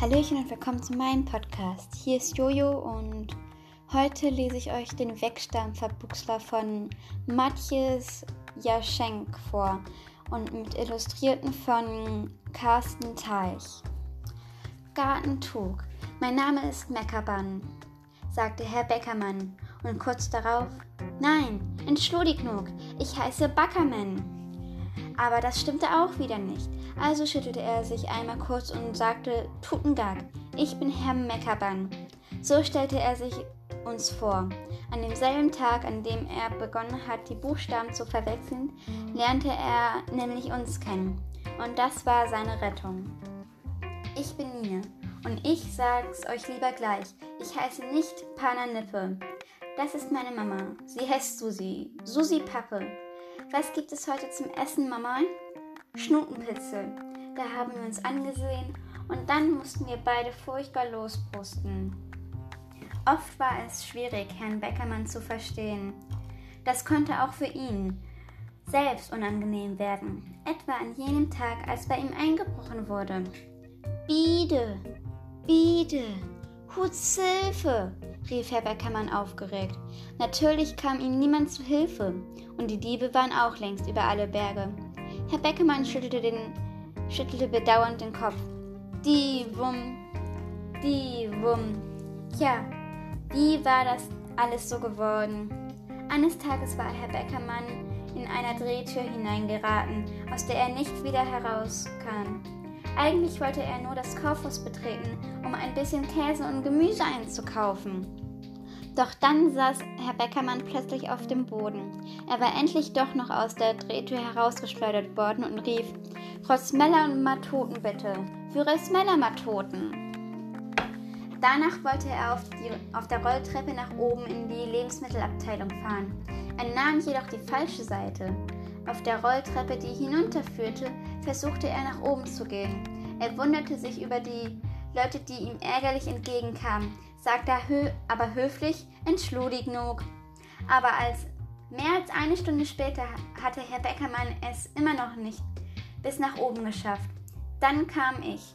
Hallöchen und willkommen zu meinem Podcast. Hier ist Jojo und heute lese ich euch den Wegstampfer-Buchsler von Matthias Jaschenk vor und mit Illustrierten von Carsten Teich. Gartentug. Mein Name ist Meckerbann, sagte Herr Beckermann und kurz darauf, nein, entschuldigung, ich heiße Backermann. Aber das stimmte auch wieder nicht. Also schüttelte er sich einmal kurz und sagte, Tutengag, ich bin Herr Meckerbann. So stellte er sich uns vor. An demselben Tag, an dem er begonnen hat, die Buchstaben zu verwechseln, lernte er nämlich uns kennen. Und das war seine Rettung. Ich bin Mine. Und ich sag's euch lieber gleich. Ich heiße nicht Pana Nippe. Das ist meine Mama. Sie heißt Susi. Susi Pappe. Was gibt es heute zum Essen, Mama? Schnutenpitzel. Da haben wir uns angesehen und dann mussten wir beide furchtbar losbrusten. Oft war es schwierig, Herrn Beckermann zu verstehen. Das konnte auch für ihn selbst unangenehm werden, etwa an jenem Tag, als bei ihm eingebrochen wurde. Biede, Biede, Hilfe! Rief Herr Beckermann aufgeregt. Natürlich kam ihm niemand zu Hilfe, und die Diebe waren auch längst über alle Berge. Herr Beckermann schüttelte, den, schüttelte bedauernd den Kopf. Die Wum, die Wum. Tja, wie war das alles so geworden? Eines Tages war Herr Beckermann in einer Drehtür hineingeraten, aus der er nicht wieder herauskam. Eigentlich wollte er nur das Kaufhaus betreten, um ein bisschen Käse und Gemüse einzukaufen. Doch dann saß Herr Beckermann plötzlich auf dem Boden. Er war endlich doch noch aus der Drehtür herausgeschleudert worden und rief: Frau Smeller und Matoten bitte. Führer Smeller Matoten. Danach wollte er auf, die, auf der Rolltreppe nach oben in die Lebensmittelabteilung fahren. Er nahm jedoch die falsche Seite. Auf der Rolltreppe, die hinunterführte, versuchte er nach oben zu gehen. Er wunderte sich über die Leute, die ihm ärgerlich entgegenkamen sagte hö aber höflich Entschuldigung. Aber als mehr als eine Stunde später hatte Herr Beckermann es immer noch nicht bis nach oben geschafft. Dann kam ich,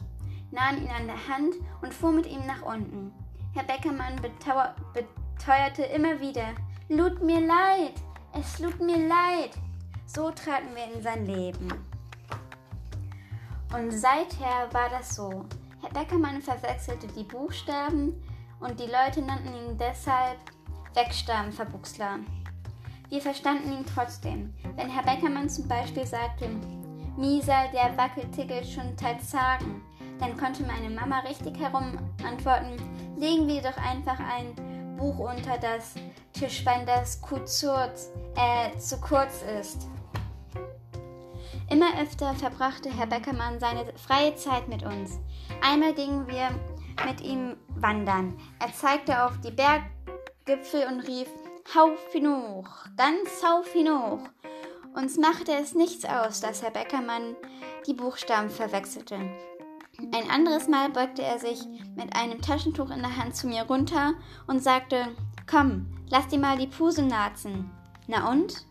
nahm ihn an der Hand und fuhr mit ihm nach unten. Herr Beckermann beteuerte immer wieder, lud mir leid, es lud mir leid. So traten wir in sein Leben. Und seither war das so. Herr Beckermann verwechselte die Buchstaben, und die Leute nannten ihn deshalb Wegstabenverbuchsler. Wir verstanden ihn trotzdem. Wenn Herr Beckermann zum Beispiel sagte, Misa, der wackelt schon teils sagen, dann konnte meine Mama richtig herum antworten, legen wir doch einfach ein Buch unter das Tischbein, das kurz, äh, zu kurz ist. Immer öfter verbrachte Herr Beckermann seine freie Zeit mit uns. Einmal gingen wir mit ihm wandern. Er zeigte auf die Berggipfel und rief, Hauf hinauf, ganz hauf hinauf. Uns machte es nichts aus, dass Herr Beckermann die Buchstaben verwechselte. Ein anderes Mal beugte er sich mit einem Taschentuch in der Hand zu mir runter und sagte, Komm, lass dir mal die Puse nazen. Na und?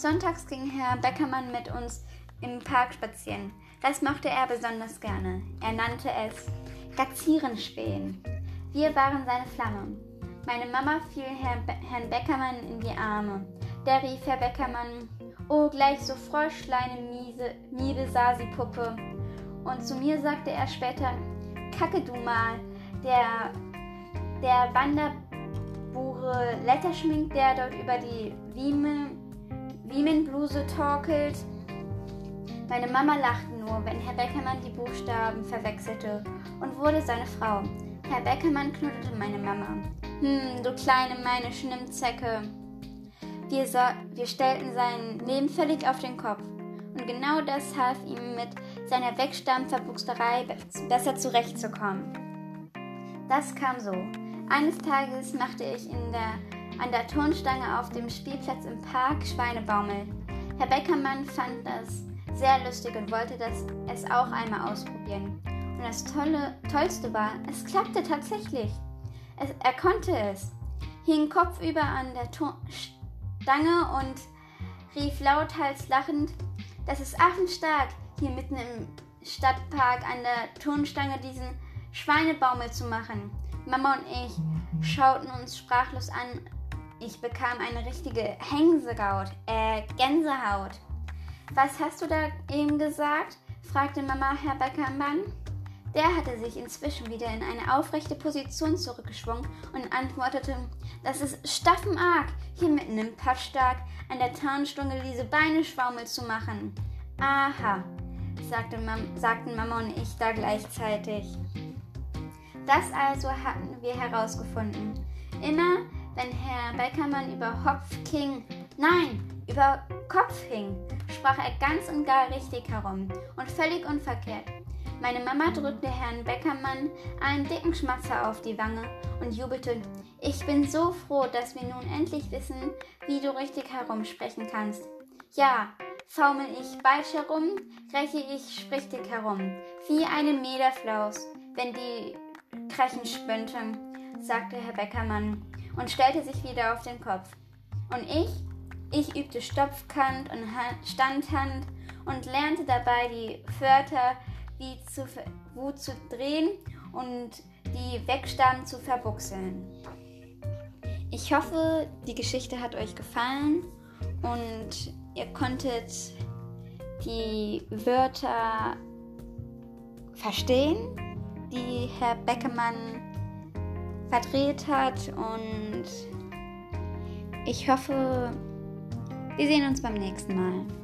Sonntags ging Herr Beckermann mit uns im Park spazieren. Das mochte er besonders gerne. Er nannte es Gazierenspähen. Wir waren seine Flamme. Meine Mama fiel Herrn, Be Herrn Beckermann in die Arme. Der rief Herr Beckermann, oh, gleich so Froschleine, miese, miebe Sasi-Puppe. Und zu mir sagte er später, kacke du mal, der, der Wanderbure Letterschmink, der dort über die Wiemenbluse torkelt. Meine Mama lachte nur, wenn Herr Beckermann die Buchstaben verwechselte und wurde seine Frau. Herr Beckermann knuddelte meine Mama. Hm, du kleine meine Schnimmzecke. Wir, so wir stellten sein Leben völlig auf den Kopf. Und genau das half ihm mit seiner Wegstammverbuchsterei besser zurechtzukommen. Das kam so. Eines Tages machte ich in der, an der Turnstange auf dem Spielplatz im Park Schweinebaumel. Herr Beckermann fand das sehr lustig und wollte das, es auch einmal ausprobieren. Und das Tolle, Tollste war, es klappte tatsächlich. Es, er konnte es. Hing kopfüber an der Stange und rief lauthals lachend, das ist affenstark, hier mitten im Stadtpark an der Turnstange diesen Schweinebaumel zu machen. Mama und ich schauten uns sprachlos an. Ich bekam eine richtige Hänsehaut, äh, Gänsehaut. Was hast du da eben gesagt? fragte Mama Herr Beckermann. Der hatte sich inzwischen wieder in eine aufrechte Position zurückgeschwungen und antwortete, das ist staffenarg, hier mitten im Patschstag an der Tarnstunde diese Beine schwaumel zu machen. Aha, sagte Mam sagten Mama und ich da gleichzeitig. Das also hatten wir herausgefunden. Immer wenn Herr Beckermann über Hopf ging, nein, über Kopf hing, sprach er ganz und gar richtig herum und völlig unverkehrt. Meine Mama drückte Herrn Beckermann einen dicken Schmatzer auf die Wange und jubelte. Ich bin so froh, dass wir nun endlich wissen, wie du richtig herumsprechen kannst. Ja, faumel ich bald herum, breche ich sprichtig herum, wie eine Mederflaus, wenn die Krechen spönten, sagte Herr Beckermann und stellte sich wieder auf den Kopf. Und ich? Ich übte Stopfkant und Standhand und lernte dabei die Wörter wie zu, Wut zu drehen und die Wegstaben zu verbuchseln. Ich hoffe, die Geschichte hat euch gefallen und ihr konntet die Wörter verstehen, die Herr Beckemann verdreht hat und ich hoffe, wir sehen uns beim nächsten Mal.